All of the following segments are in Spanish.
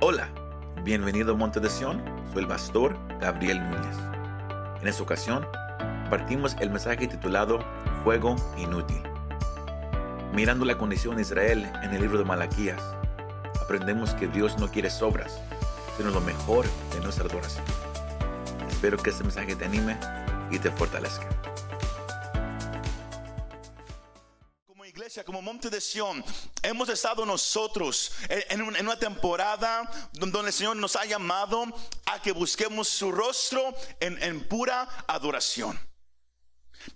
Hola, bienvenido a Monte de Sion, soy el pastor Gabriel Núñez. En esta ocasión, partimos el mensaje titulado Fuego Inútil. Mirando la condición de Israel en el libro de Malaquías, aprendemos que Dios no quiere sobras, sino lo mejor de nuestra adoración. Espero que este mensaje te anime y te fortalezca. Como Monte de Sion, hemos estado nosotros en, una temporada donde el Señor nos ha llamado a que busquemos su rostro en, pura adoración.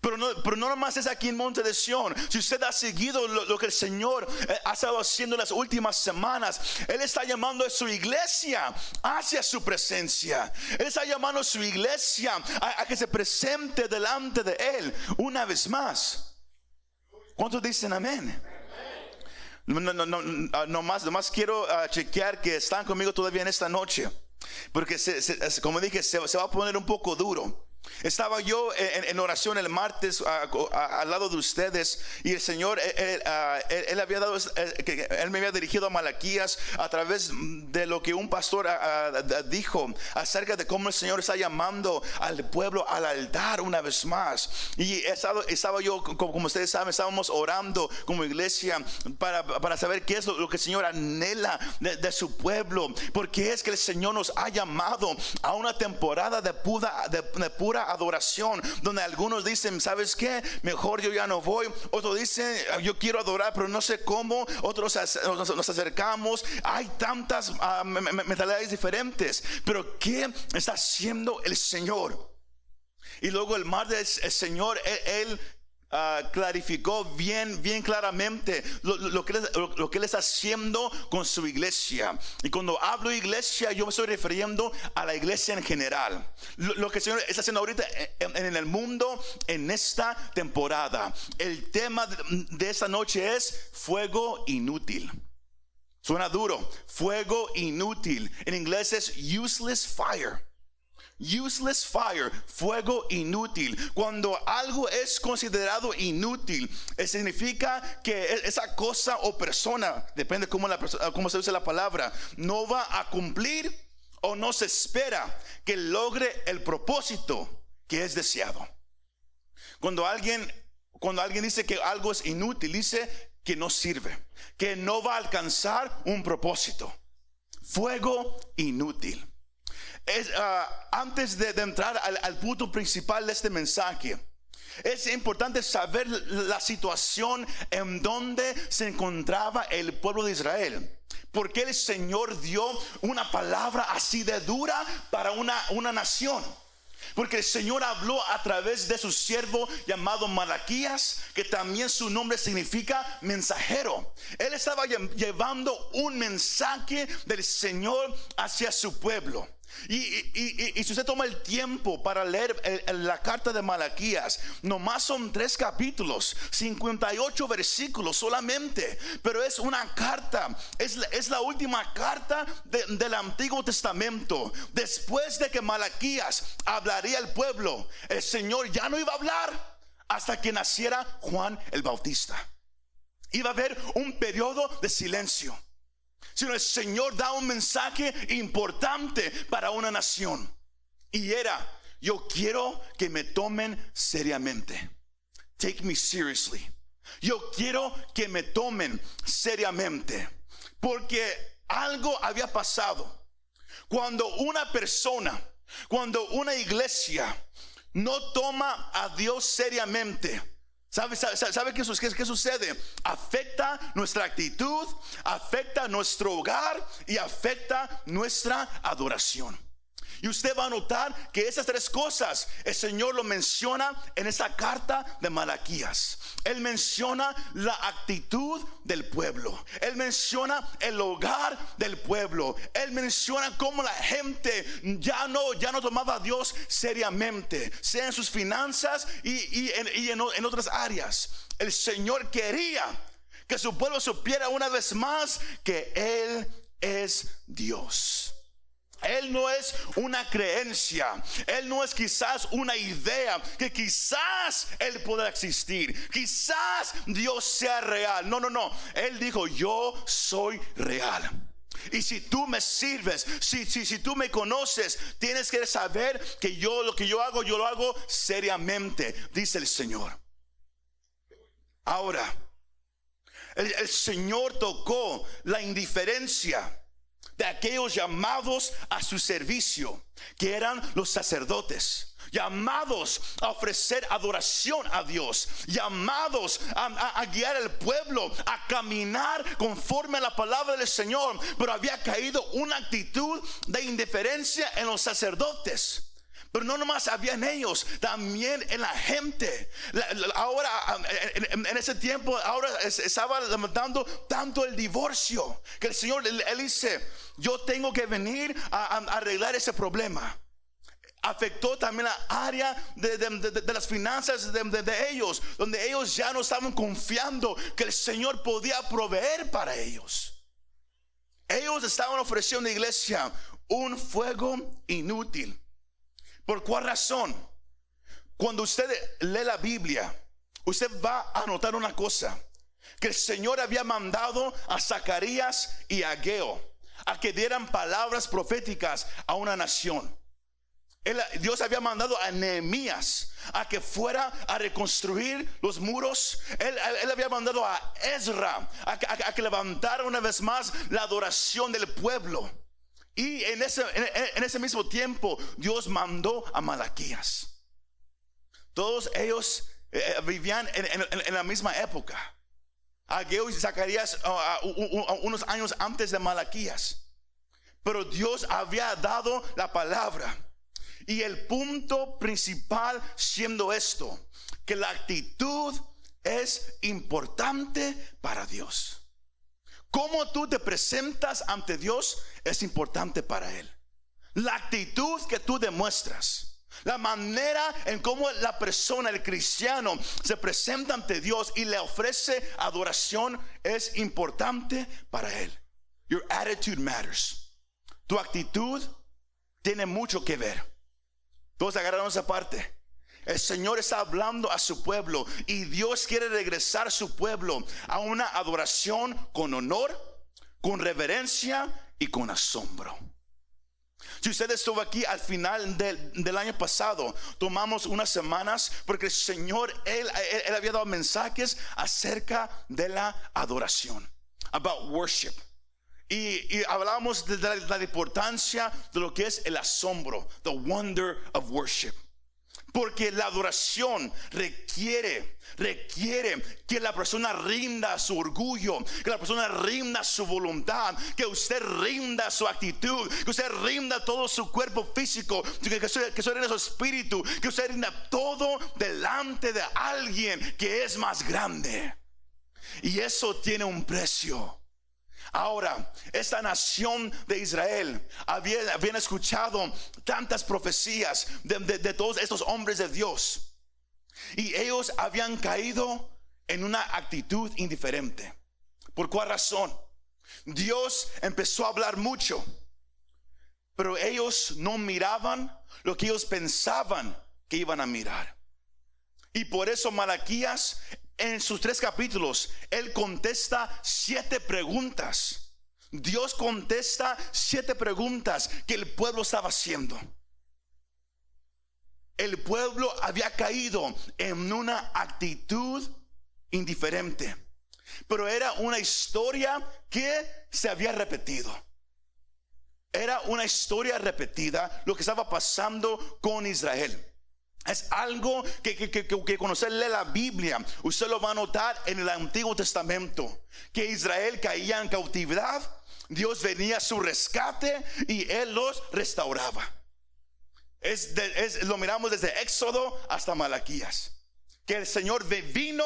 Pero no, pero no nomás es aquí en Monte de Sion. Si usted ha seguido lo, que el Señor eh, ha estado haciendo en las últimas semanas, Él está llamando a su iglesia hacia su presencia. Él está llamando a su iglesia a que se presente delante de Él una vez más. ¿Cuántos dicen amén? No, no, no, no, más, nomás quiero uh, chequear que están conmigo todavía en esta noche. Porque, como dije, se, va a poner un poco duro. Estaba yo en, oración el martes al lado de ustedes y el Señor, él, había dado, él me había dirigido a Malaquías a través de lo que un pastor dijo acerca de cómo el Señor está llamando al pueblo al altar una vez más. Y estaba, estaba yo, como ustedes saben, estábamos orando como iglesia para, para saber qué es lo, que el Señor anhela de, su pueblo, porque es que el Señor nos ha llamado a una temporada de pura, de, de pura adoración, donde algunos dicen, ¿sabes qué? Mejor yo ya no voy. Otros dicen, yo quiero adorar, pero no sé cómo. Otros nos acercamos. Hay tantas ah, mentalidades diferentes. Pero ¿qué está haciendo el Señor? Y luego el mar del Señor, él Ah, clarificó bien, bien claramente lo, que, él está haciendo con su iglesia. Y cuando hablo iglesia, yo me estoy refiriendo a la iglesia en general. Lo, que el Señor está haciendo ahorita en, el mundo en esta temporada. El tema de esta noche es fuego inútil. Suena duro, fuego inútil. En inglés es useless fire. Useless fire, fuego inútil. Cuando algo es considerado inútil, eh, significa que e-, esa cosa o persona, depende cómo, la, cómo se usa la palabra, no va a cumplir o no se espera que logre el propósito que es deseado. Cuando alguien, cuando alguien dice que algo es inútil, dice que no sirve, que no va a alcanzar un propósito. Fuego inútil. Ah, antes de, entrar al, punto principal de este mensaje, es importante saber la situación en donde se encontraba el pueblo de Israel. Porque el Señor dio una palabra así de dura para una, una nación. Porque el Señor habló a través de su siervo llamado Malaquías, que también su nombre significa mensajero. Él estaba llevando un mensaje del Señor hacia su pueblo. Y, si usted toma el tiempo para leer la carta de Malaquías, nomás son tres capítulos, 58 versículos solamente, pero es una carta, es, la última carta del Antiguo Testamento. Después de que Malaquías hablaría al pueblo, el Señor ya no iba a hablar hasta que naciera Juan el Bautista. Iba a haber un periodo de silencio sino el Señor da un mensaje importante para una nación. Y era, yo quiero que me tomen seriamente. Take me seriously. Yo quiero que me tomen seriamente. Porque algo había pasado. Cuando una persona, cuando una iglesia no toma a Dios seriamente, ¿Sabe, sabe, qué, sucede? Afecta nuestra actitud, afecta nuestro hogar y afecta nuestra adoración. Y usted va a notar que esas tres cosas el Señor lo menciona en esa carta de Malaquías. Él menciona la actitud del pueblo. Él menciona el hogar del pueblo. Él menciona cómo la gente ya no, ya no tomaba a Dios seriamente, sea en sus finanzas y, en, en otras áreas. El Señor quería que su pueblo supiera una vez más que Él es Dios. Él no es una creencia, Él no es quizás una idea que quizás Él pueda existir, quizás Dios sea real. No, no, no. Él dijo, yo soy real. Y si tú me sirves, si, si, si tú me conoces, tienes que saber que yo lo que yo hago, yo lo hago seriamente, dice el Señor. Ahora, el, el Señor tocó la indiferencia de aquellos llamados a su servicio, que eran los sacerdotes llamados a ofrecer adoración a Dios, llamados a, guiar al pueblo, a caminar conforme a la palabra del Señor, pero había caído una actitud de indiferencia en los sacerdotes. Pero no nomás había en ellos, también en la gente. ahora, en, ese tiempo, ahora estaba levantando tanto el divorcio que el Señor, él, dice, yo tengo que venir a arreglar ese problema afectó también la área de, las finanzas de, ellos, donde ellos ya no estaban confiando que el Señor podía proveer para ellos. Ellos estaban ofreciendo a la iglesia un fuego inútil. ¿Por cuál razón? Cuando usted lee la Biblia, usted va a notar una cosa, que el Señor había mandado a Zacarías y a Geo a que dieran palabras proféticas a una nación. Dios había mandado a Nehemías a que fuera a reconstruir los muros. Él, había mandado a Ezra a que, levantara una vez más la adoración del pueblo. Y en ese, en, ese mismo tiempo Dios mandó a Malaquías. Todos ellos eh, eh, vivían en, la misma época. Ageo y Zacarías uh, unos años antes de Malaquías. Pero Dios había dado la palabra. Y el punto principal siendo esto, que la actitud es importante para Dios. Cómo tú te presentas ante Dios es importante para Él. La actitud que tú demuestras. La manera en cómo la persona, el cristiano, se presenta ante Dios y le ofrece adoración es importante para Él. Your attitude matters. Tu actitud tiene mucho que ver. Todos agarraron esa parte. El Señor está hablando a su pueblo y Dios quiere regresar a su pueblo a una adoración con honor, con reverencia y con asombro. Si usted estuvo aquí al final del, año pasado, tomamos unas semanas porque el Señor, él, él, había dado mensajes acerca de la adoración, about worship. Y, hablamos de la, importancia de lo que es el asombro, the wonder of worship. Porque la adoración requiere, requiere que la persona rinda su orgullo, que la persona rinda su voluntad, que usted rinda su actitud, que usted rinda todo su cuerpo físico, que, usted, que rinda su espíritu, que usted rinda todo delante de alguien que es más grande. Y eso tiene un precio. Ahora, esta nación de Israel había, habían escuchado tantas profecías de, todos estos hombres de Dios. Y ellos habían caído en una actitud indiferente. ¿Por cuál razón? Dios empezó a hablar mucho, pero ellos no miraban lo que ellos pensaban que iban a mirar. Y por eso Malaquías en sus tres capítulos, Él contesta siete preguntas. Dios contesta siete preguntas que el pueblo estaba haciendo. El pueblo había caído en una actitud indiferente, pero era una historia que se había repetido. Era una historia repetida lo que estaba pasando con Israel. Es algo que, que, que, que conocerle la Biblia, usted lo va a notar en el Antiguo Testamento, que Israel caía en cautividad, Dios venía a su rescate y Él los restauraba. Es, es lo miramos desde Éxodo hasta Malaquías que el Señor vino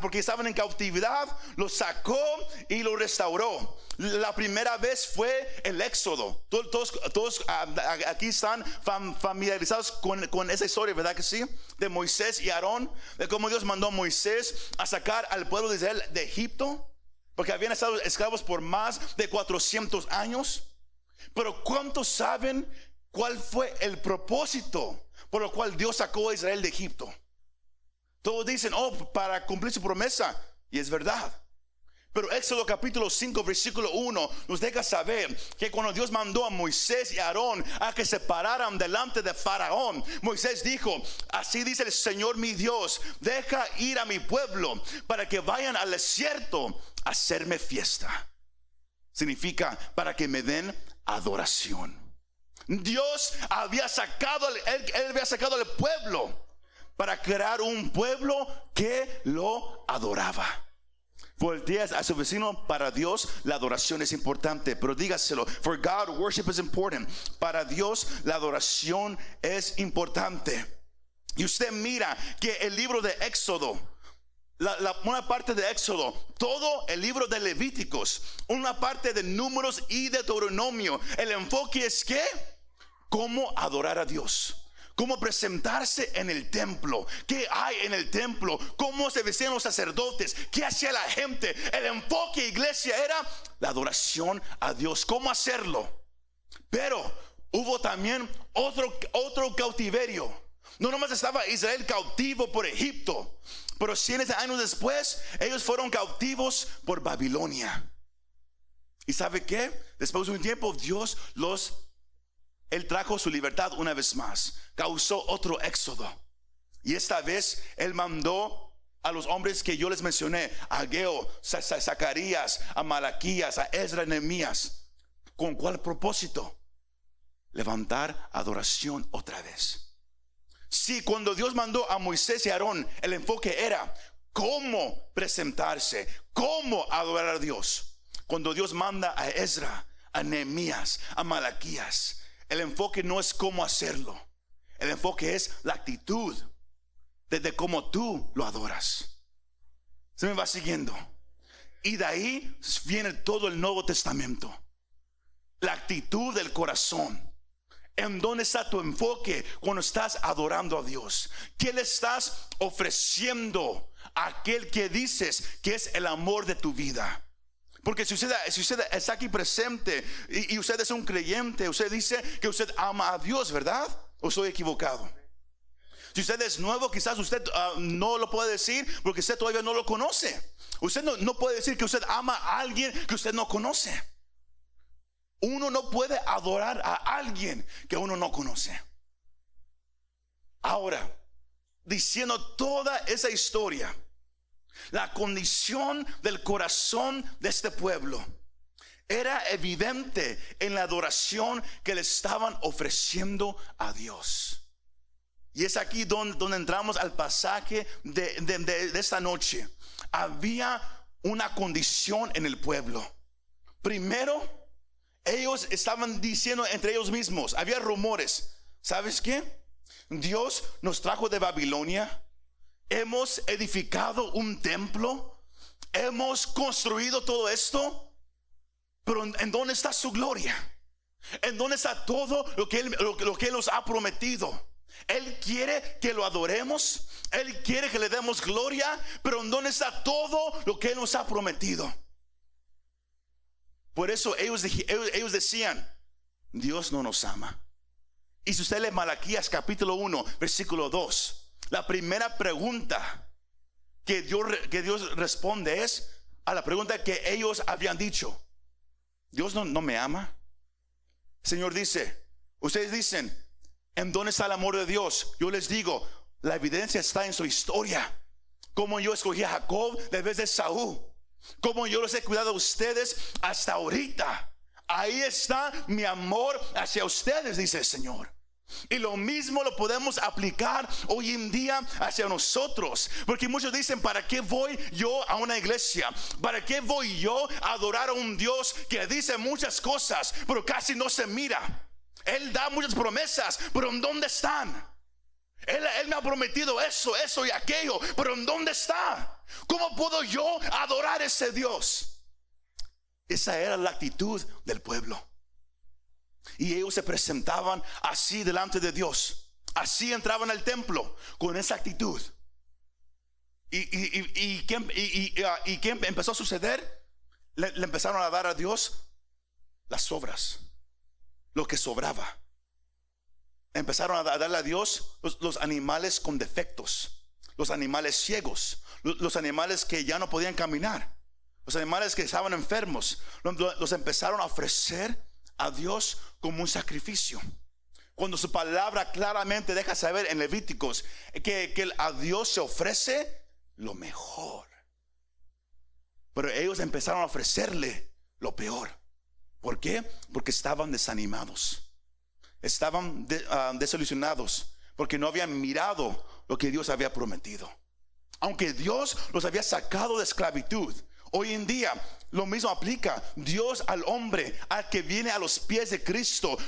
porque estaban en cautividad, los sacó y lo restauró. La primera vez fue el éxodo. Todos, ah, aquí están familiarizados con, esa historia, ¿verdad que sí? De Moisés y Aarón, de cómo Dios mandó a Moisés a sacar al pueblo de Israel de Egipto, porque habían estado esclavos por más de 400 años. Pero ¿cuántos saben cuál fue el propósito por lo cual Dios sacó a Israel de Egipto? Todos dicen, oh, para cumplir su promesa. Y es verdad. Pero Éxodo capítulo 5, versículo 1 nos deja saber que cuando Dios mandó a Moisés y a Aarón a que se pararan delante de Faraón, Moisés dijo, así dice el Señor mi Dios, deja ir a mi pueblo para que vayan al desierto a hacerme fiesta. Significa para que me den adoración. Dios había sacado, él, había sacado al pueblo para crear un pueblo que lo adoraba. Volteas a su vecino, para Dios la adoración es importante, pero dígaselo, for God worship is important. Para Dios la adoración es importante. Y usted mira que el libro de Éxodo, la, una parte de Éxodo, todo el libro de Levíticos, una parte de números y de Deuteronomio, el enfoque es que, cómo adorar a Dios cómo presentarse en el templo, qué hay en el templo, cómo se vestían los sacerdotes, qué hacía la gente. El enfoque iglesia era la adoración a Dios, cómo hacerlo. Pero hubo también otro, otro cautiverio. No nomás estaba Israel cautivo por Egipto, pero cientos de años después ellos fueron cautivos por Babilonia. ¿Y sabe qué? Después de un tiempo Dios los él trajo su libertad una vez más, causó otro éxodo. Y esta vez Él mandó a los hombres que yo les mencioné, a Geo, Zacarías, a Malaquías, a Ezra, Nehemías. ¿Con cuál propósito? Levantar adoración otra vez. Sí, cuando Dios mandó a Moisés y Aarón, el enfoque era cómo presentarse, cómo adorar a Dios. Cuando Dios manda a Ezra, a Nehemías, a Malaquías, el enfoque no es cómo hacerlo. El enfoque es la actitud desde cómo tú lo adoras. Se me va siguiendo. Y de ahí viene todo el Nuevo Testamento. La actitud del corazón. ¿En dónde está tu enfoque cuando estás adorando a Dios? ¿Qué le estás ofreciendo a aquel que dices que es el amor de tu vida? Porque si usted, está aquí presente y, usted es un creyente, usted dice que usted ama a Dios, ¿verdad? ¿O estoy equivocado? Si usted es nuevo, quizás usted ah, no lo puede decir porque usted todavía no lo conoce. Usted no puede decir que usted ama a alguien que usted no conoce. Uno no puede adorar a alguien que uno no conoce. Ahora, diciendo toda esa historia, la condición del corazón de este pueblo era evidente en la adoración que le estaban ofreciendo a Dios. Y es aquí donde, entramos al pasaje de, de esta noche. Había una condición en el pueblo. Primero, ellos estaban diciendo entre ellos mismos, había rumores. ¿Sabes qué? Dios nos trajo de Babilonia hemos edificado un templo, hemos construido todo esto, pero ¿en dónde está su gloria? ¿En dónde está todo lo que Él, nos ha prometido? Él quiere que lo adoremos, Él quiere que le demos gloria, pero ¿en dónde está todo lo que Él nos ha prometido? Por eso ellos, ellos decían, Dios no nos ama. Y si usted lee Malaquías capítulo 1, versículo 2, la primera pregunta que Dios, que Dios responde es a la pregunta que ellos habían dicho. Dios no, me ama. Señor dice, ustedes dicen, ¿en dónde está el amor de Dios? Yo les digo, la evidencia está en su historia. Como yo escogí a Jacob de vez de Saúl. Como yo los he cuidado a ustedes hasta ahorita. Ahí está mi amor hacia ustedes, dice el Señor. Y lo mismo lo podemos aplicar hoy en día hacia nosotros. Porque muchos dicen, ¿para qué voy yo a una iglesia? ¿Para qué voy yo a adorar a un Dios que dice muchas cosas, pero casi no se mira? Él da muchas promesas, pero ¿en dónde están? Él, me ha prometido eso, eso y aquello, pero ¿en dónde está? ¿Cómo puedo yo adorar a ese Dios? Esa era la actitud del pueblo. Y ellos se presentaban así delante de Dios. Así entraban al templo con esa actitud. ¿Y, y, y, qué, empezó a suceder? Le, empezaron a dar a Dios las sobras, lo que sobraba. Empezaron a darle a Dios los, animales con defectos, los animales ciegos, los animales que ya no podían caminar. los animales que estaban enfermos, los empezaron a ofrecer a Dios como un sacrificio. Cuando su palabra claramente deja saber en Levíticos que, a Dios se ofrece lo mejor. Pero ellos empezaron a ofrecerle lo peor. ¿Por qué? Porque estaban desanimados. Estaban ah, desilusionados porque no habían mirado lo que Dios había prometido. Aunque Dios los había sacado de esclavitud, hoy en día lo mismo aplica Dios al hombre, al que viene a los pies de Cristo,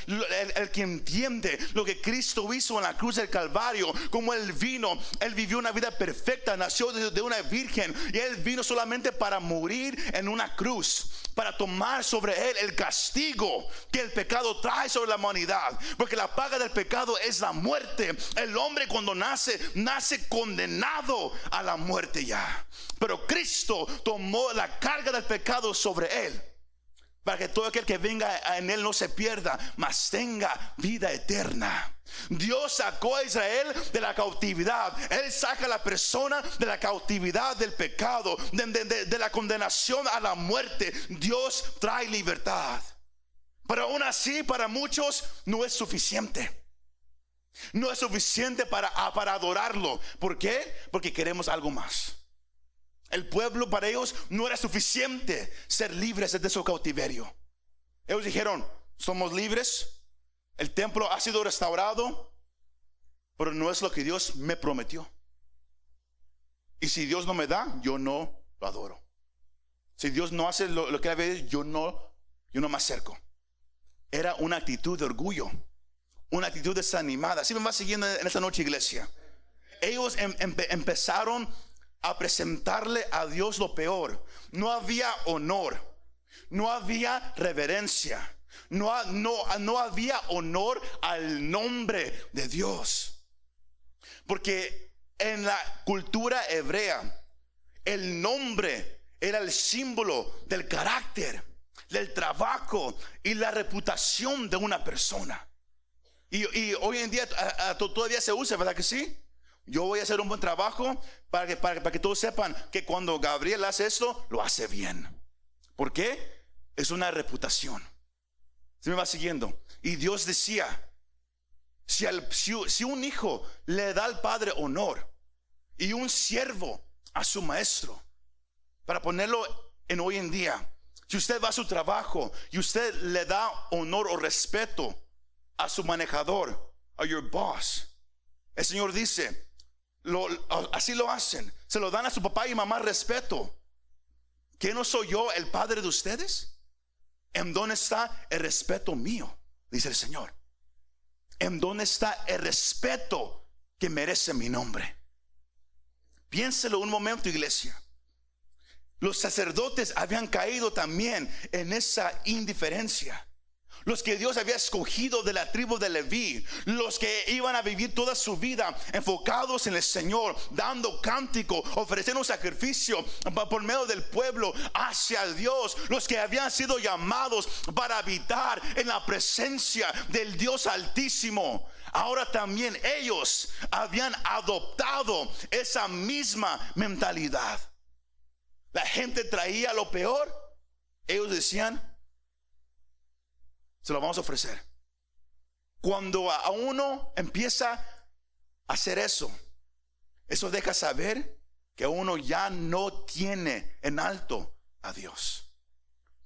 el, que entiende lo que Cristo hizo en la cruz del Calvario, como Él vino, Él vivió una vida perfecta, nació de, una virgen y Él vino solamente para morir en una cruz, para tomar sobre Él el castigo que el pecado trae sobre la humanidad, porque la paga del pecado es la muerte. El hombre cuando nace, nace condenado a la muerte ya. Pero Cristo tomó la carga del pecado sobre él. Para que todo aquel que venga en él no se pierda, mas tenga vida eterna. Dios sacó a Israel de la cautividad. Él saca a la persona de la cautividad del pecado, de, la condenación a la muerte. Dios trae libertad. Pero aún así, para muchos no es suficiente. No es suficiente para, para adorarlo. ¿Por qué? Porque queremos algo más. El pueblo para ellos no era suficiente ser libres de su cautiverio. Ellos dijeron, somos libres, el templo ha sido restaurado, pero no es lo que Dios me prometió. Y si Dios no me da, yo no lo adoro. Si Dios no hace lo, que debe, yo no, yo no me acerco. Era una actitud de orgullo, una actitud desanimada. Si me va siguiendo en esta noche, iglesia. Ellos em, empezaron a presentarle a Dios lo peor. No había honor, no había reverencia, no, no, no había honor al nombre de Dios. Porque en la cultura hebrea, el nombre era el símbolo del carácter, del trabajo y la reputación de una persona. Y, hoy en día todavía se usa, ¿verdad que sí? Yo voy a hacer un buen trabajo para que, para, que todos sepan que cuando Gabriel hace esto, lo hace bien. ¿Por qué? Es una reputación. Se me va siguiendo. Y Dios decía, si, si, un hijo le da al padre honor y un siervo a su maestro, para ponerlo en hoy en día, si usted va a su trabajo y usted le da honor o respeto a su manejador, a your boss, el Señor dice, así lo hacen. Se lo dan a su papá y mamá respeto. ¿Que no soy yo el padre de ustedes? ¿En dónde está el respeto mío? Dice el Señor. ¿En dónde está el respeto que merece mi nombre? Piénselo un momento, iglesia. Los sacerdotes habían caído también en esa indiferencia los que Dios había escogido de la tribu de Leví, los que iban a vivir toda su vida enfocados en el Señor, dando cántico, ofreciendo sacrificio por medio del pueblo hacia Dios, los que habían sido llamados para habitar en la presencia del Dios Altísimo. Ahora también ellos habían adoptado esa misma mentalidad. La gente traía lo peor. Ellos decían, se lo vamos a ofrecer. Cuando a uno empieza a hacer eso, eso deja saber que uno ya no tiene en alto a Dios.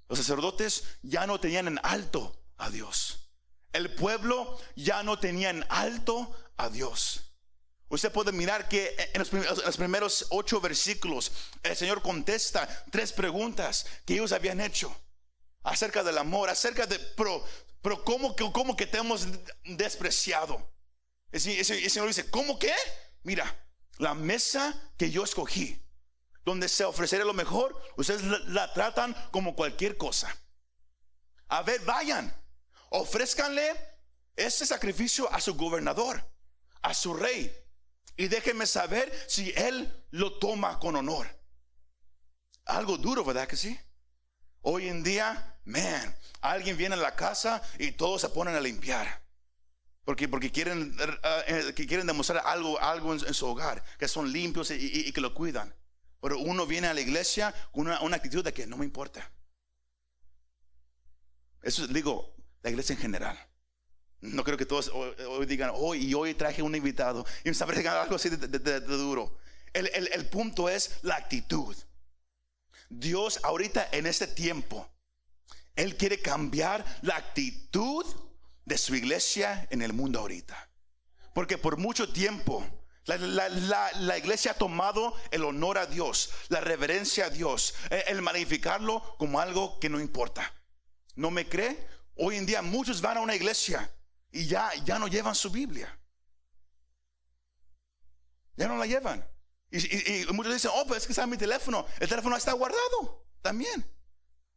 Los sacerdotes ya no tenían en alto a Dios. El pueblo ya no tenía en alto a Dios. Usted puede mirar que en los, primeros, en los, primeros, ocho versículos el Señor contesta tres preguntas que ellos habían hecho acerca del amor, acerca de, pero, pero ¿cómo, cómo que te hemos despreciado? El Señor dice, ¿cómo que? Mira, la mesa que yo escogí, donde se ofrecerá lo mejor, ustedes la, tratan como cualquier cosa. A ver, vayan, ofrézcanle ese sacrificio a su gobernador, a su rey, y déjenme saber si él lo toma con honor. Algo duro, ¿verdad que sí? Hoy en día man, alguien viene a la casa y todos se ponen a limpiar. Porque, porque quieren, eh, eh, quieren demostrar algo, algo en, su hogar, que son limpios y, que lo cuidan. Pero uno viene a la iglesia con una, actitud de que no me importa. Eso digo, la iglesia en general. No creo que todos hoy, digan, hoy hoy traje un invitado y me está algo así de, duro. El, el punto es la actitud. Dios ahorita en este tiempo, Él quiere cambiar la actitud de su iglesia en el mundo ahorita. Porque por mucho tiempo la, iglesia ha tomado el honor a Dios, la reverencia a Dios, el, el magnificarlo como algo que no importa. ¿No me cree? Hoy en día muchos van a una iglesia y ya, ya no llevan su Biblia. Ya no la llevan. Y, muchos dicen, oh, pues es que está mi teléfono. El teléfono está guardado también.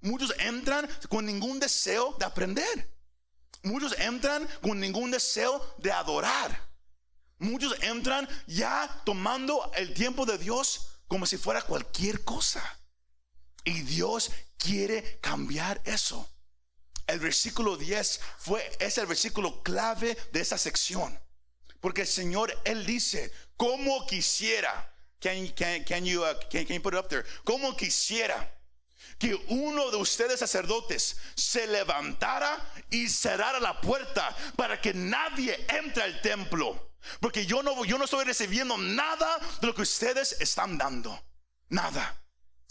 Muchos entran con ningún deseo de aprender. Muchos entran con ningún deseo de adorar. Muchos entran ya tomando el tiempo de Dios como si fuera cualquier cosa. Y Dios quiere cambiar eso. El versículo 10 fue, es el versículo clave de esa sección. Porque el Señor, Él dice, como quisiera, can, can, you, uh, can, you put it up there? Como quisiera que uno de ustedes sacerdotes se levantara y cerrara la puerta para que nadie entre al templo. Porque yo no, yo no estoy recibiendo nada de lo que ustedes están dando. Nada.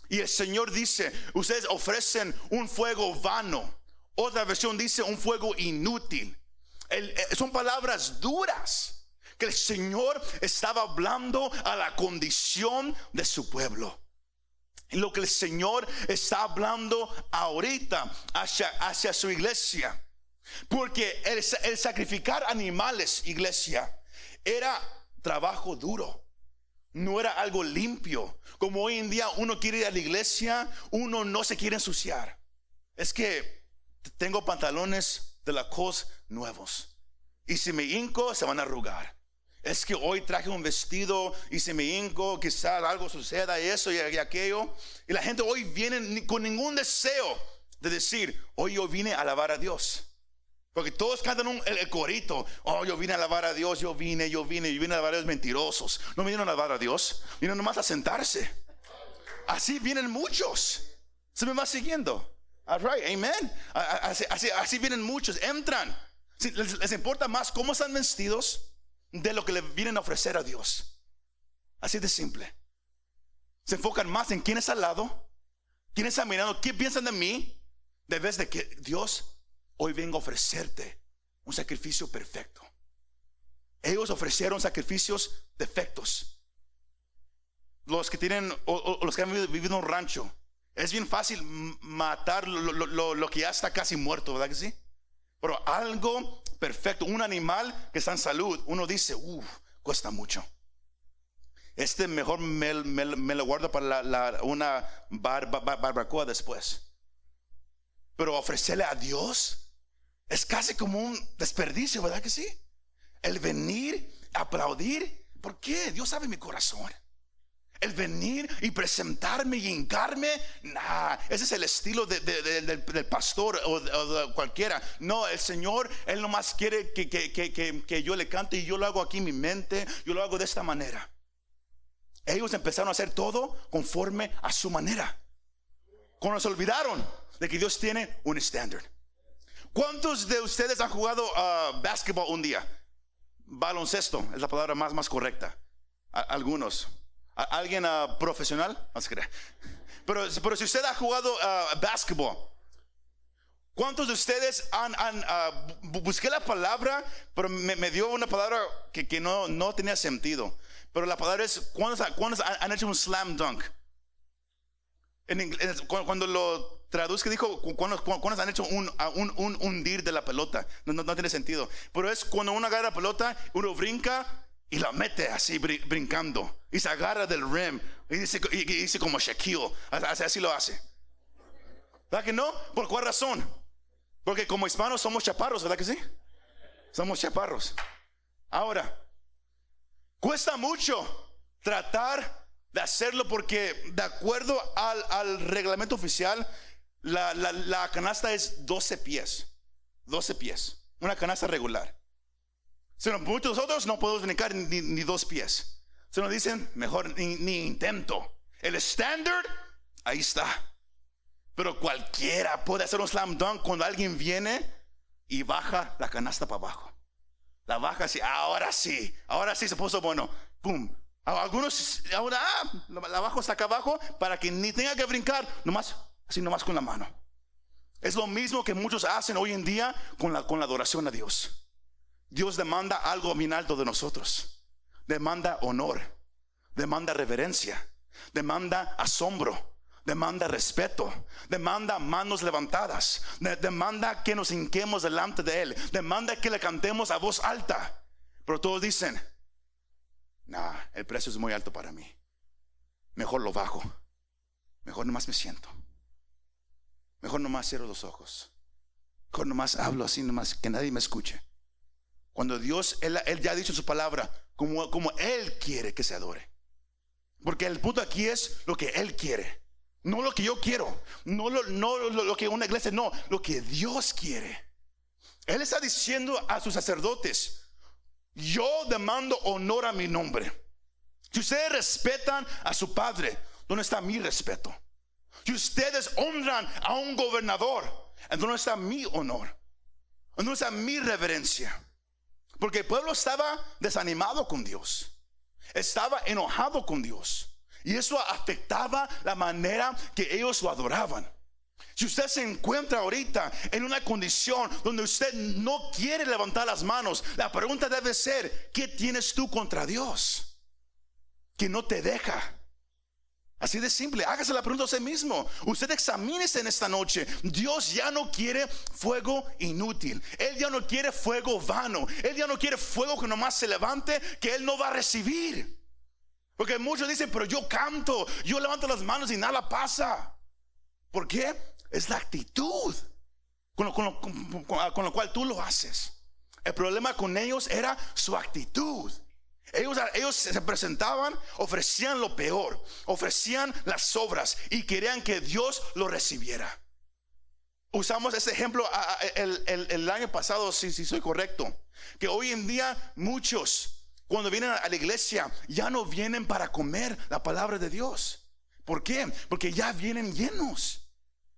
Y el Señor dice, ustedes ofrecen un fuego vano. Otra versión dice un fuego inútil. Eh, son palabras duras que el Señor estaba hablando a la condición de su pueblo. Lo que el Señor está hablando ahorita hacia, hacia su iglesia. Porque el sacrificar animales, iglesia, era trabajo duro. No era algo limpio. Como hoy en día uno quiere ir a la iglesia, uno no se quiere ensuciar. Es que tengo pantalones de la cos nuevos. Y si me hinco, se van a arrugar. Es que hoy traje un vestido y si me hinco, quizás algo suceda, eso y aquello. Y la gente hoy viene con ningún deseo de decir, hoy yo vine a alabar a Dios. Porque todos cantan el, corito. Oh, yo vine a alabar a Dios, yo vine, yo vine, yo vine a alabar a Dios mentirosos. No vinieron a alabar a Dios, vinieron nomás a sentarse. Así vienen muchos. Se me va siguiendo. All right, amen. Así, vienen muchos, entran. Les, importa más cómo están vestidos de lo que le vienen a ofrecer a Dios. Así de simple. Se enfocan más en quién está al lado, quién está mirando, qué piensan de mí, de vez de que Dios hoy vengo a ofrecerte un sacrificio perfecto. Ellos ofrecieron sacrificios defectos. Los que tienen, o, los que han vivido en un rancho, es bien fácil matar lo, que ya está casi muerto, ¿verdad que sí? Pero algo perfecto, un animal que está en salud, uno dice, uff, cuesta mucho. Este mejor me, lo guardo para una barbacoa después. Pero ofrecerle a Dios es casi como un desperdicio, ¿verdad que sí? El venir, aplaudir. ¿Por qué? Dios sabe mi corazón. El venir y presentarme y hincarme, nah, ese es el estilo del, pastor o, de cualquiera. No, el Señor, Él nomás quiere que, yo le cante y yo lo hago aquí en mi mente, yo lo hago de esta manera. Ellos empezaron a hacer todo conforme a su manera. Cuando se olvidaron de que Dios tiene un estándar. ¿Cuántos de ustedes han jugado uh, básquetbol un día? Baloncesto es la palabra más correcta. algunos. ¿Alguien uh, profesional? No se Pero, pero si usted ha jugado uh, básquetbol, ¿cuántos de ustedes han, han uh, busqué la palabra, pero me, dio una palabra que, que, no, no tenía sentido? Pero la palabra es, ¿cuántos, cuántos han hecho un slam dunk? En, cuando lo traduzca, dijo, cuando, cuando han hecho un, un, hundir de la pelota. No, no, tiene sentido. Pero es cuando uno agarra la pelota, uno brinca y la mete así brincando. Y se agarra del rim. Y dice, dice como Shaquille. Así, lo hace. ¿Verdad que no? ¿Por cuál razón? Porque como hispanos somos chaparros, ¿verdad que sí? Somos chaparros. Ahora, cuesta mucho tratar de hacerlo porque de acuerdo al, reglamento oficial, la, canasta es 12 pies. 12 pies. Una canasta regular. Muchos nosotros no podemos brincar ni, dos pies. Se nos dicen, mejor ni, intento. El estándar, ahí está. Pero cualquiera puede hacer un slam dunk cuando alguien viene y baja la canasta para abajo. La baja así, ahora sí, ahora sí se puso bueno. Pum. Algunos, ahora, ah, la bajo hasta acá abajo para que ni tenga que brincar, nomás, así nomás con la mano. Es lo mismo que muchos hacen hoy en día con la, con la adoración a Dios. Dios demanda algo bien alto de nosotros. Demanda honor, demanda reverencia, demanda asombro, demanda respeto, demanda manos levantadas, demanda que nos hinquemos delante de Él, demanda que le cantemos a voz alta. Pero todos dicen, nah, el precio es muy alto para mí. Mejor lo bajo, mejor nomás me siento, mejor nomás cierro los ojos, mejor nomás hablo así nomás, que nadie me escuche. Cuando Dios, Él, ya ha dicho su palabra, como, como Él quiere que se adore. Porque el punto aquí es lo que Él quiere. No lo que yo quiero, no lo, no lo, que una iglesia, no, lo que Dios quiere. Él está diciendo a sus sacerdotes, yo demando honor a mi nombre. Si ustedes respetan a su padre, ¿dónde está mi respeto? Si ustedes honran a un gobernador, ¿dónde está mi honor? ¿Dónde está mi reverencia? Porque el pueblo estaba desanimado con Dios, estaba enojado con Dios. Y eso afectaba la manera que ellos lo adoraban. Si usted se encuentra ahorita en una condición donde usted no quiere levantar las manos, la pregunta debe ser, ¿qué tienes tú contra Dios? Que no te deja. Así de simple, hágase la pregunta a usted mismo. Usted examínese en esta noche. Dios ya no quiere fuego inútil. Él ya no quiere fuego vano. Él ya no quiere fuego que nomás se levante, que Él no va a recibir. Porque muchos dicen, pero yo canto, yo levanto las manos y nada pasa. ¿Por qué? Es la actitud con lo, cual tú lo haces. El problema con ellos era su actitud. Ellos, ellos, se presentaban, ofrecían lo peor, ofrecían las obras y querían que Dios lo recibiera. Usamos ese ejemplo el, año pasado, si, si soy correcto, que hoy en día muchos cuando vienen a la iglesia, ya no vienen para comer la palabra de Dios. ¿Por qué? Porque ya vienen llenos.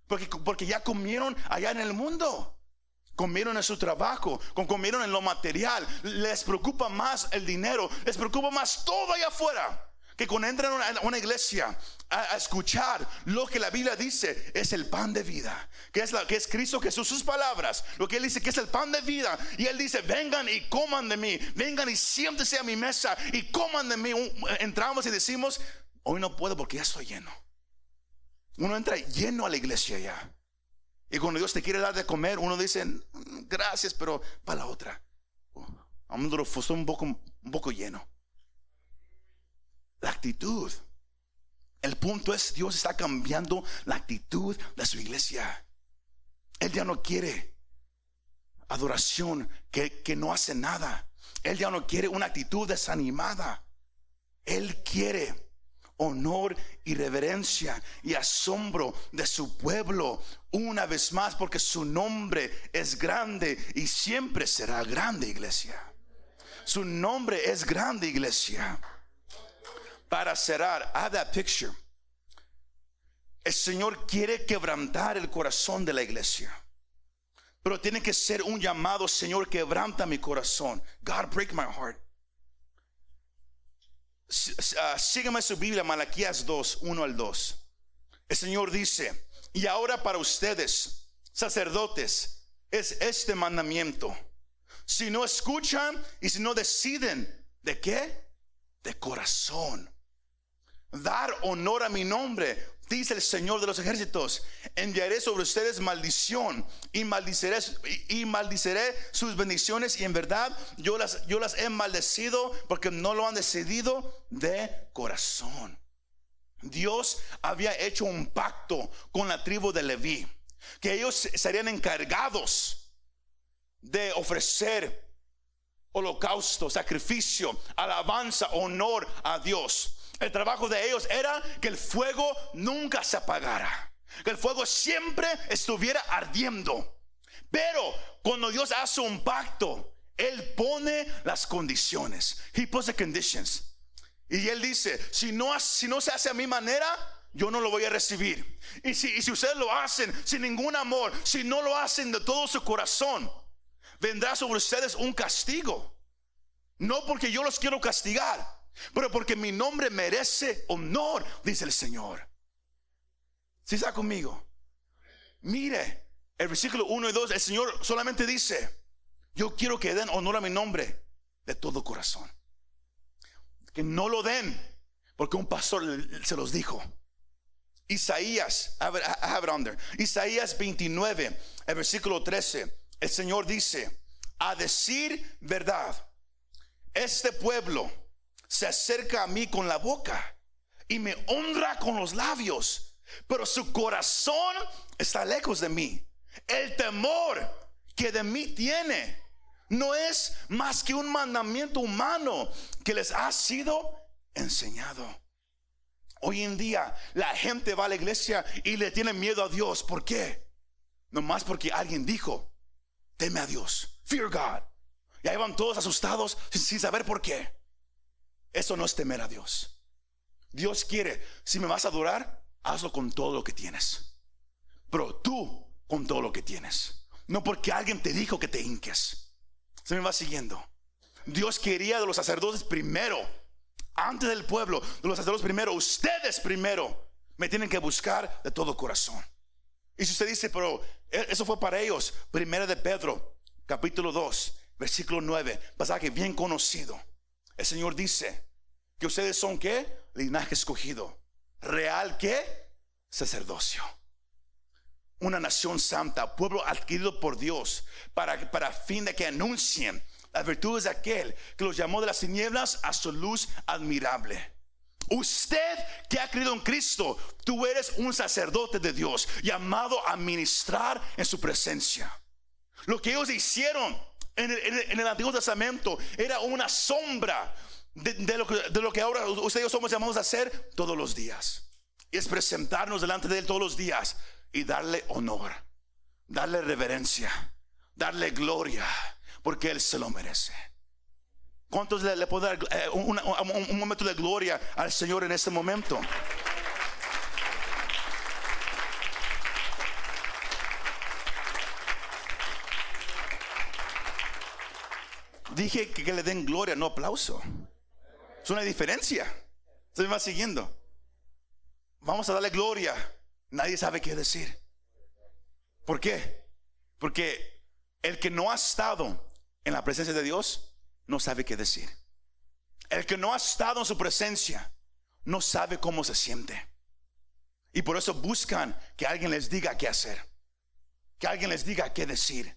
Porque, porque ya comieron allá en el mundo. Comieron en su trabajo, comieron en lo material. Les preocupa más el dinero, les preocupa más todo allá afuera que cuando entran a una, iglesia a, escuchar lo que la Biblia dice es el pan de vida, que es, la, que es Cristo Jesús, sus palabras, lo que él dice que es el pan de vida. Y él dice, vengan y coman de mí, vengan y siéntese a mi mesa y coman de mí. Entramos y decimos, hoy no puedo porque ya estoy lleno. Uno entra lleno a la iglesia ya. Y cuando Dios te quiere dar de comer, uno dice, gracias, pero para la otra. Vamos un poco, un poco lleno. La actitud. El punto es, Dios está cambiando la actitud de su iglesia. Él ya no quiere adoración que, que no hace nada. Él ya no quiere una actitud desanimada. Él quiere honor y reverencia y asombro de su pueblo una vez más porque su nombre es grande y siempre será grande iglesia. Su nombre es grande iglesia para cerrar, have that picture. El Señor quiere quebrantar el corazón de la iglesia. Pero tiene que ser un llamado, Señor, quebranta mi corazón. God, break my heart. Uh, sígueme su Biblia, Malaquías 2, 1 al 2. El Señor dice, y ahora para ustedes, sacerdotes, es este mandamiento. Si no escuchan y si no deciden, ¿de qué? De corazón dar honor a mi nombre, dice el Señor de los ejércitos, enviaré sobre ustedes maldición y maldiceré, y maldiceré sus bendiciones y en verdad yo las, yo las he maldecido porque no lo han decidido de corazón. Dios había hecho un pacto con la tribu de Leví, que ellos serían encargados de ofrecer holocausto, sacrificio, alabanza, honor a Dios. El trabajo de ellos era que el fuego nunca se apagara, que el fuego siempre estuviera ardiendo. Pero cuando Dios hace un pacto, Él pone las condiciones. He puts the conditions. Y él dice, si no, se hace a mi manera, yo no lo voy a recibir. Y si, y si ustedes lo hacen sin ningún amor, si no lo hacen de todo su corazón, vendrá sobre ustedes un castigo. No porque yo los quiero castigar, pero porque mi nombre merece honor, dice el Señor. Si está conmigo, mire el versículo 1 y 2, el Señor solamente dice, yo quiero que den honor a mi nombre de todo corazón. Que no lo den, porque un pastor se los dijo. Isaías, I have. Isaías 29, el versículo 13, el Señor dice, a decir verdad, este pueblo se acerca a mí con la boca y me honra con los labios, pero su corazón está lejos de mí. El temor que de mí tiene no es más que un mandamiento humano que les ha sido enseñado. Hoy en día la gente va a la iglesia y le tiene miedo a Dios. ¿Por qué? Nomás porque alguien dijo, teme a Dios, fear God. Y ahí van todos asustados sin saber por qué. Eso no es temer a Dios. Dios quiere, si me vas a adorar, hazlo con todo lo que tienes. Pero tú con todo lo que tienes. No porque alguien te dijo que te hinques. Se me va siguiendo. Dios quería de los sacerdotes primero, antes del pueblo, de los sacerdotes primero, ustedes primero, me tienen que buscar de todo corazón. Y si usted dice, pero e-, eso fue para ellos, primera de Pedro, capítulo 2, versículo 9, pasaje bien conocido. El Señor dice que ustedes son qué? Linaje escogido. Real qué? Sacerdocio. Una nación santa, pueblo adquirido por Dios, para, para fin de que anuncien las virtudes de aquel que los llamó de las tinieblas a su luz admirable. Usted que ha creído en Cristo, tú eres un sacerdote de Dios, llamado a ministrar en su presencia. Lo que ellos hicieron en el, Antiguo Testamento era una sombra de, lo que, ahora ustedes somos llamados a hacer todos los días. Y es presentarnos delante de Él todos los días y darle honor, darle reverencia, darle gloria, porque Él se lo merece. ¿Cuántos le, puedo dar eh, un momento de gloria al Señor en este momento? Dije que, le den gloria, no aplauso. Es una diferencia. Se me va siguiendo. Vamos a darle gloria. Nadie sabe qué decir. ¿Por qué? Porque el que no ha estado en la presencia de Dios no sabe qué decir. El que no ha estado en su presencia no sabe cómo se siente. Y por eso buscan que alguien les diga qué hacer. Que alguien les diga qué decir.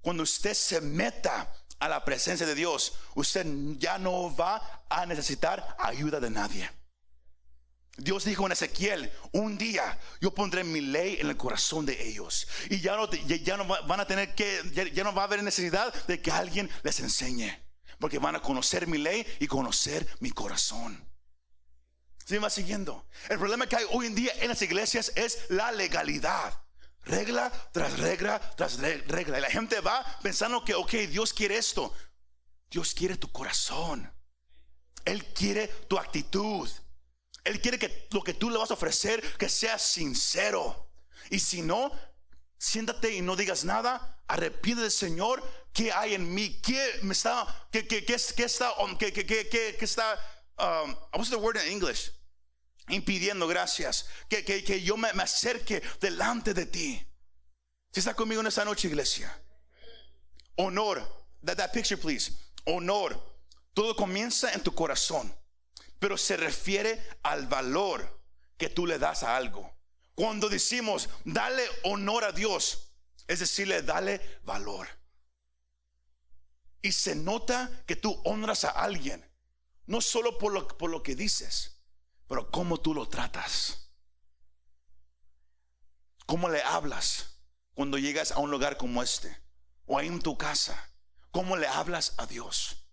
Cuando usted se meta a la presencia de Dios, usted ya no va a necesitar ayuda de nadie. Dios dijo en Ezequiel, un día yo pondré mi ley en el corazón de ellos. Y ya no, ya no van a tener que, ya, no va a haber necesidad de que alguien les enseñe. Porque van a conocer mi ley y conocer mi corazón. ¿Se va siguiendo? El problema que hay hoy en día en las iglesias es la legalidad. Regla tras regla tras regla. Y la gente va pensando que, ok, Dios quiere esto. Dios quiere tu corazón. Él quiere tu actitud. Él quiere que lo que tú le vas a ofrecer, que sea sincero. Y si no, siéntate y no digas nada. Arrepiente del Señor. ¿Qué hay en mí? ¿Qué me está? ¿Qué, qué, qué, qué está? ¿Qué, qué, qué, qué está? Um, what's the word in English? Impidiendo, gracias, que, que, que yo me, me, acerque delante de ti. Si está conmigo en esta noche, iglesia. Honor, that, that picture, please. Honor. Todo comienza en tu corazón, pero se refiere al valor que tú le das a algo. Cuando decimos, dale honor a Dios, es decirle, dale valor. Y se nota que tú honras a alguien, no solo por lo, por lo que dices, pero cómo tú lo tratas. ¿Cómo le hablas cuando llegas a un lugar como este? O ahí en tu casa. ¿Cómo le hablas a Dios?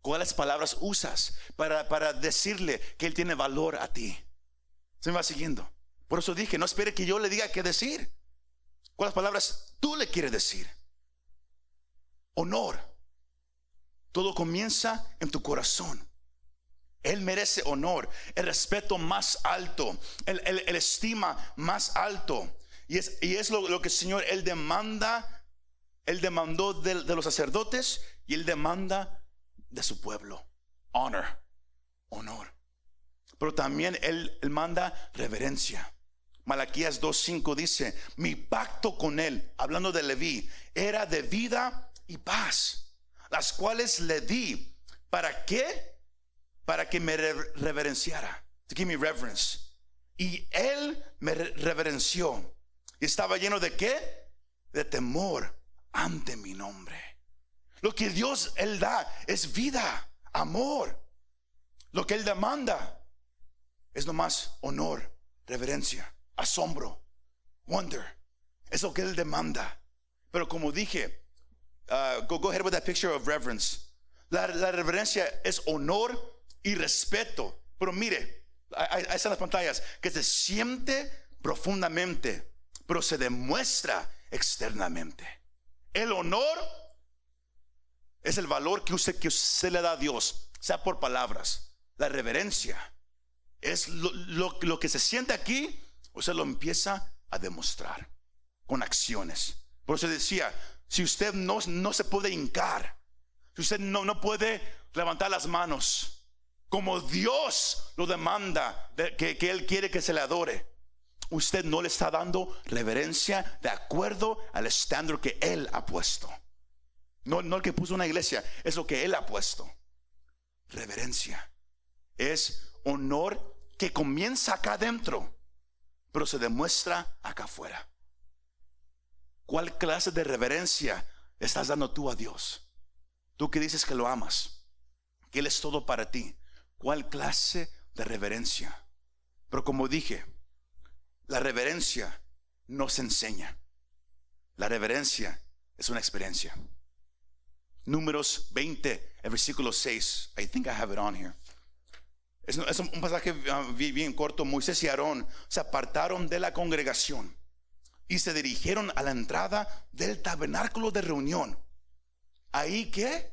¿Cuáles palabras usas para, para decirle que Él tiene valor a ti? Se me va siguiendo. Por eso dije, no espere que yo le diga qué decir. ¿Cuáles palabras tú le quieres decir? Honor. Todo comienza en tu corazón. Él merece honor, el respeto más alto, el, el, estima más alto. Y es, y es lo, lo, que el Señor, Él demanda, Él demandó de, de los sacerdotes y Él demanda de su pueblo. Honor, honor. Pero también Él, él manda reverencia. Malaquías 2.5 dice, mi pacto con Él, hablando de Leví, era de vida y paz, las cuales le di. ¿Para qué? Para que me reverenciara. To give me reverence. Y él me reverenció. Y estaba lleno de qué? De temor ante mi nombre. Lo que Dios Él da es vida, amor. Lo que Él demanda es nomás honor, reverencia, asombro, wonder. Es lo que Él demanda. Pero como dije, uh, go, ahead with that picture of reverence. La, la reverencia es honor y respeto. Pero mire, ahí están las pantallas, que se siente profundamente, pero se demuestra externamente. El honor es el valor que usted, que usted le da a Dios, sea por palabras. La reverencia es lo, que se siente aquí, usted lo empieza a demostrar con acciones. Por eso decía, si usted no, no se puede hincar, si usted no, no puede levantar las manos, como Dios lo demanda, que, Él quiere que se le adore, usted no le está dando reverencia de acuerdo al estándar que Él ha puesto. No, no el que puso una iglesia, es lo que Él ha puesto. Reverencia es honor que comienza acá adentro, pero se demuestra acá afuera. ¿Cuál clase de reverencia estás dando tú a Dios? Tú que dices que lo amas, que Él es todo para ti cuál clase de reverencia. Pero como dije, la reverencia no se enseña. La reverencia es una experiencia. Números 20, el versículo 6. I think I have it on here. Es, un pasaje ah, bien corto. Moisés y Aarón se apartaron de la congregación y se dirigieron a la entrada del tabernáculo de reunión. Ahí que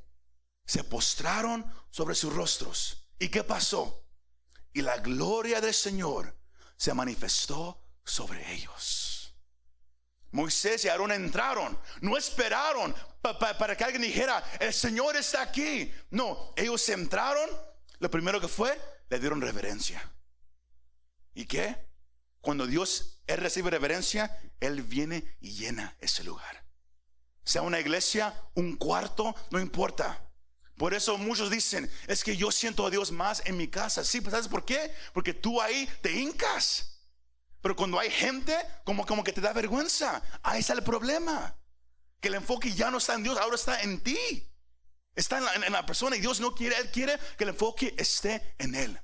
se postraron sobre sus rostros ¿Y qué pasó? Y la gloria del Señor se manifestó sobre ellos. Moisés y Aarón entraron, no esperaron para que alguien dijera, el Señor está aquí. No, ellos entraron, lo primero que fue, le dieron reverencia. ¿Y qué? Cuando Dios, Él recibe reverencia, Él viene y llena ese lugar. Sea una iglesia, un cuarto, no importa. Por eso muchos dicen, es que yo siento a Dios más en mi casa. Sí, ¿sabes por qué? Porque tú ahí te hincas. Pero cuando hay gente, como, como que te da vergüenza. Ahí está el problema. Que el enfoque ya no está en Dios, ahora está en ti. Está en la, persona y Dios no quiere, Él quiere que el enfoque esté en Él.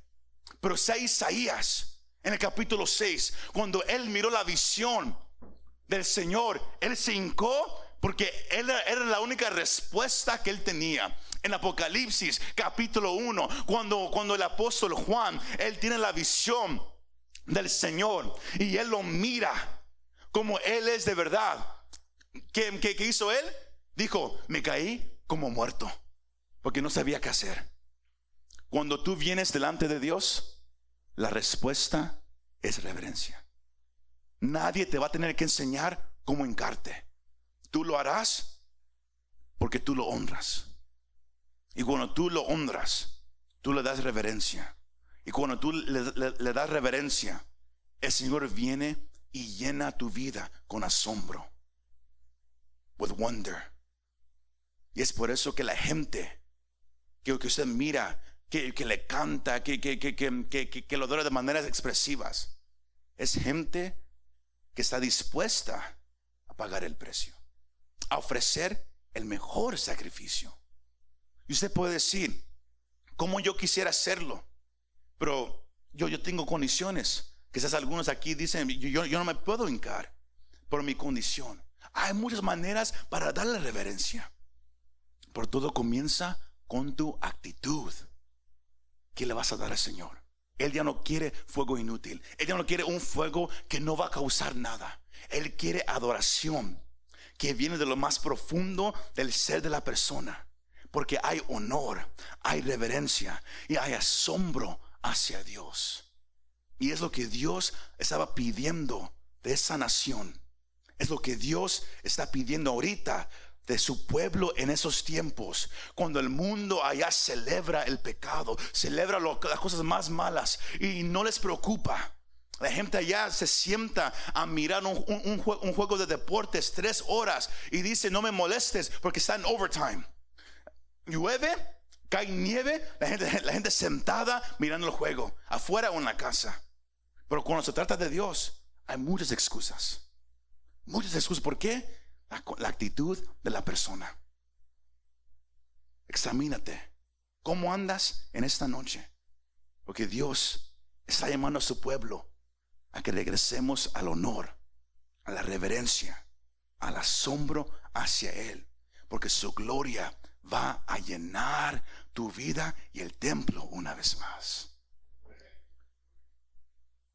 Pero sea Isaías, en el capítulo 6, cuando Él miró la visión del Señor, Él se hincó porque él era la única respuesta que él tenía en Apocalipsis capítulo 1, cuando, cuando el apóstol Juan, él tiene la visión del Señor y él lo mira como él es de verdad. ¿Qué, qué, hizo él? Dijo, me caí como muerto, porque no sabía qué hacer. Cuando tú vienes delante de Dios, la respuesta es reverencia. Nadie te va a tener que enseñar cómo encarte. Tú lo harás porque tú lo honras. Y cuando tú lo honras, tú le das reverencia. Y cuando tú le, das reverencia, el Señor viene y llena tu vida con asombro. With wonder. Y es por eso que la gente que, usted mira, que, le canta, que, que, lo adora de maneras expresivas, es gente que está dispuesta a pagar el precio, a ofrecer el mejor sacrificio. Y usted puede decir, como yo quisiera hacerlo, pero yo, yo tengo condiciones. Quizás algunos aquí dicen, yo, yo no me puedo hincar por mi condición. Hay muchas maneras para darle reverencia. Pero todo comienza con tu actitud. ¿Qué le vas a dar al Señor? Él ya no quiere fuego inútil. Él ya no quiere un fuego que no va a causar nada. Él quiere adoración que viene de lo más profundo del ser de la persona porque hay honor, hay reverencia y hay asombro hacia Dios. Y es lo que Dios estaba pidiendo de esa nación. Es lo que Dios está pidiendo ahorita de su pueblo en esos tiempos, cuando el mundo allá celebra el pecado, celebra las cosas más malas y no les preocupa. La gente allá se sienta a mirar un, juego de deportes tres horas y dice no me molestes porque está en overtime. Llueve, cae nieve, la gente, la sentada mirando el juego, afuera o en la casa. Pero cuando se trata de Dios, hay muchas excusas. Muchas excusas. ¿Por qué? La, actitud de la persona. Examínate. ¿Cómo andas en esta noche? Porque Dios está llamando a su pueblo a que regresemos al honor, a la reverencia, al asombro hacia Él. Porque su gloria va a llenar tu vida y el templo una vez más.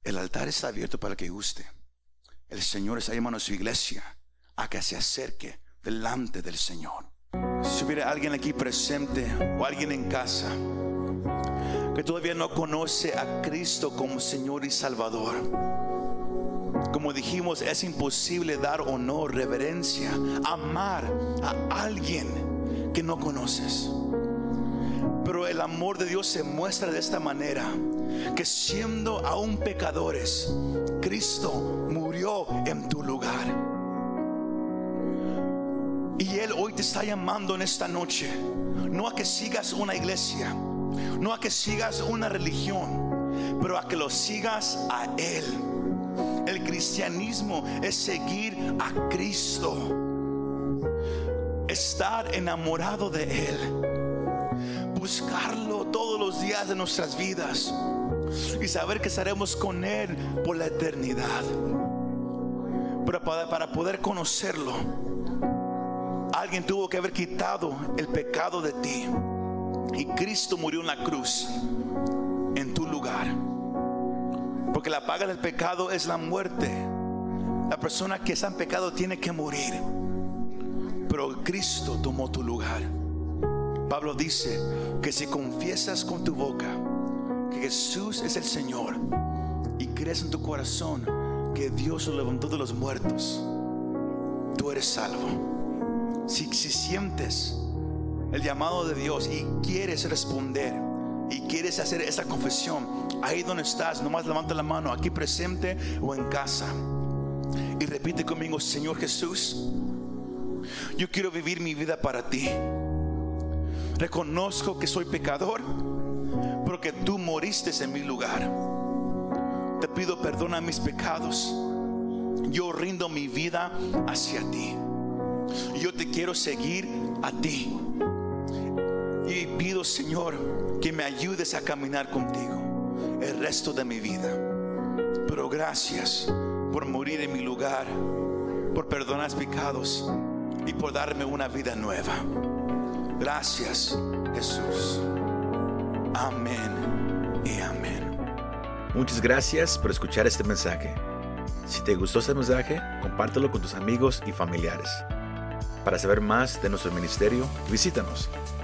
El altar está abierto para que guste. El Señor está llamando a su iglesia a que se acerque delante del Señor. Si hubiera alguien aquí presente o alguien en casa que todavía no conoce a Cristo como Señor y Salvador, como dijimos, es imposible dar honor, reverencia, amar a alguien que no conoces. Pero el amor de Dios se muestra de esta manera, que siendo aún pecadores, Cristo murió en tu lugar. Y Él hoy te está llamando en esta noche, no a que sigas una iglesia, no a que sigas una religión, pero a que lo sigas a Él. El cristianismo es seguir a Cristo, estar enamorado de Él buscarlo todos los días de nuestras vidas y saber que estaremos con Él por la eternidad. Pero para, para poder conocerlo, alguien tuvo que haber quitado el pecado de ti. Y Cristo murió en la cruz en tu lugar. Porque la paga del pecado es la muerte. La persona que está en pecado tiene que morir. Pero Cristo tomó tu lugar. Pablo dice que si confiesas con tu boca que Jesús es el Señor y crees en tu corazón que Dios lo levantó de los muertos, tú eres salvo. Si, si sientes el llamado de Dios y quieres responder y quieres hacer esa confesión, ahí donde estás, nomás levanta la mano, aquí presente o en casa. Y repite conmigo, Señor Jesús, yo quiero vivir mi vida para ti. Reconozco que soy pecador, porque tú moriste en mi lugar. Te pido perdón a mis pecados. Yo rindo mi vida hacia ti. Yo te quiero seguir a ti. Y pido, Señor, que me ayudes a caminar contigo el resto de mi vida. Pero gracias por morir en mi lugar, por perdonar mis pecados y por darme una vida nueva. Gracias, Jesús. Amén y amén. Muchas gracias por escuchar este mensaje. Si te gustó este mensaje, compártelo con tus amigos y familiares. Para saber más de nuestro ministerio, visítanos